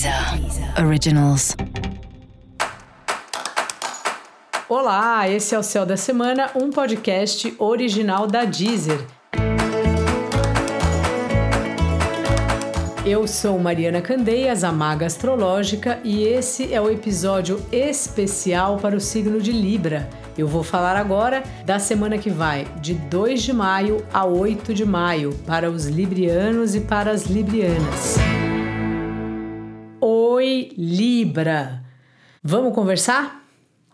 Deezer Originals. Olá, esse é o Céu da Semana, um podcast original da Deezer. Eu sou Mariana Candeias, a Maga Astrológica, e esse é o episódio especial para o signo de Libra. Eu vou falar agora da semana que vai, de 2 de maio a 8 de maio, para os librianos e para as librianas. Oi, Libra! Vamos conversar?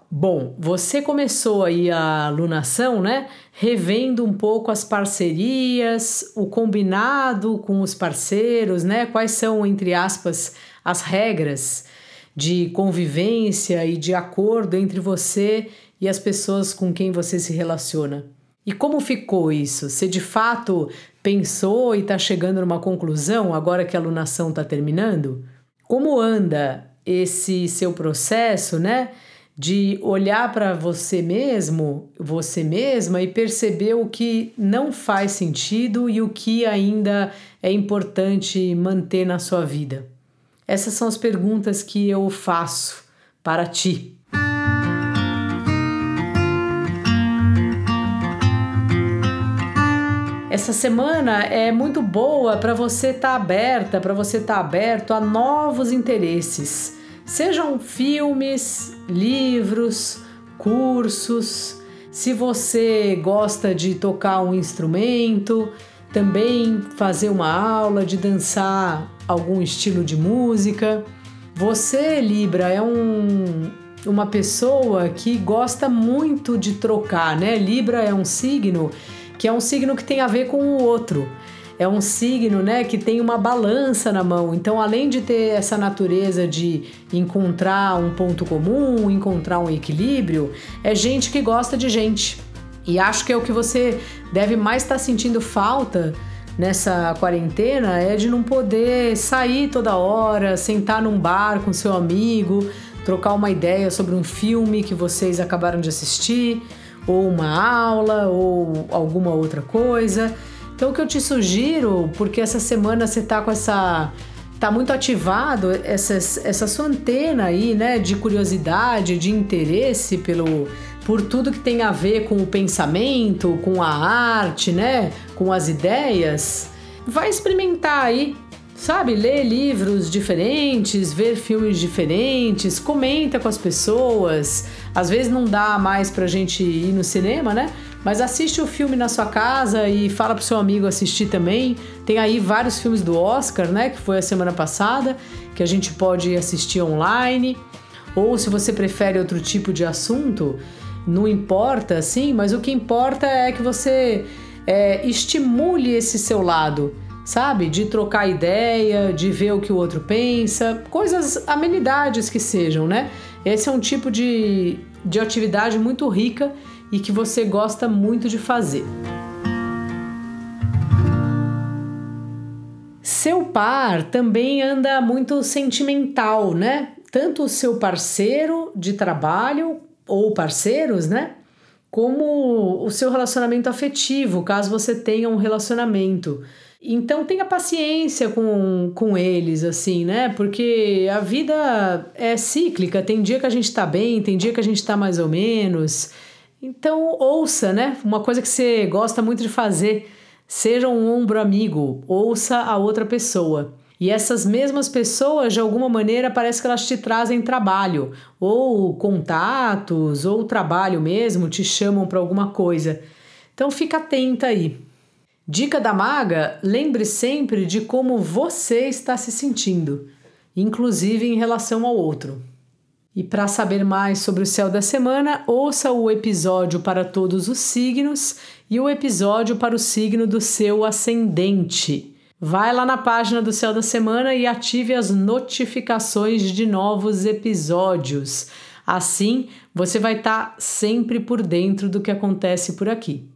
Bom, você começou aí a alunação, né? Revendo um pouco as parcerias, o combinado com os parceiros, né? Quais são, entre aspas, as regras de convivência e de acordo entre você e as pessoas com quem você se relaciona. E como ficou isso? Você de fato pensou e está chegando numa conclusão agora que a alunação está terminando? Como anda esse seu processo, né? De olhar para você mesmo, você mesma e perceber o que não faz sentido e o que ainda é importante manter na sua vida. Essas são as perguntas que eu faço para ti. Essa semana é muito boa para você estar tá aberta, para você estar tá aberto a novos interesses. Sejam filmes, livros, cursos. Se você gosta de tocar um instrumento, também fazer uma aula de dançar algum estilo de música. Você, Libra, é um, uma pessoa que gosta muito de trocar, né? Libra é um signo que é um signo que tem a ver com o outro. É um signo, né, que tem uma balança na mão. Então, além de ter essa natureza de encontrar um ponto comum, encontrar um equilíbrio, é gente que gosta de gente. E acho que é o que você deve mais estar tá sentindo falta nessa quarentena é de não poder sair toda hora, sentar num bar com seu amigo, trocar uma ideia sobre um filme que vocês acabaram de assistir ou uma aula, ou alguma outra coisa. Então, o que eu te sugiro, porque essa semana você tá com essa. tá muito ativado, essa, essa sua antena aí, né, de curiosidade, de interesse pelo. por tudo que tem a ver com o pensamento, com a arte, né, com as ideias. Vai experimentar aí sabe, ler livros diferentes, ver filmes diferentes, comenta com as pessoas. Às vezes não dá mais pra gente ir no cinema, né? Mas assiste o filme na sua casa e fala pro seu amigo assistir também. Tem aí vários filmes do Oscar, né? Que foi a semana passada, que a gente pode assistir online. Ou se você prefere outro tipo de assunto, não importa, assim, mas o que importa é que você é, estimule esse seu lado sabe? De trocar ideia, de ver o que o outro pensa, coisas, amenidades que sejam, né? Esse é um tipo de, de atividade muito rica e que você gosta muito de fazer. Seu par também anda muito sentimental, né? Tanto o seu parceiro de trabalho ou parceiros, né? Como o seu relacionamento afetivo, caso você tenha um relacionamento. Então tenha paciência com, com eles, assim, né? Porque a vida é cíclica, tem dia que a gente tá bem, tem dia que a gente tá mais ou menos. Então ouça, né? Uma coisa que você gosta muito de fazer, seja um ombro amigo, ouça a outra pessoa. E essas mesmas pessoas, de alguma maneira, parece que elas te trazem trabalho, ou contatos, ou trabalho mesmo, te chamam para alguma coisa. Então fica atenta aí. Dica da maga: lembre sempre de como você está se sentindo, inclusive em relação ao outro. E para saber mais sobre o céu da semana, ouça o episódio para todos os signos e o episódio para o signo do seu ascendente. Vai lá na página do Céu da Semana e ative as notificações de novos episódios. Assim, você vai estar tá sempre por dentro do que acontece por aqui.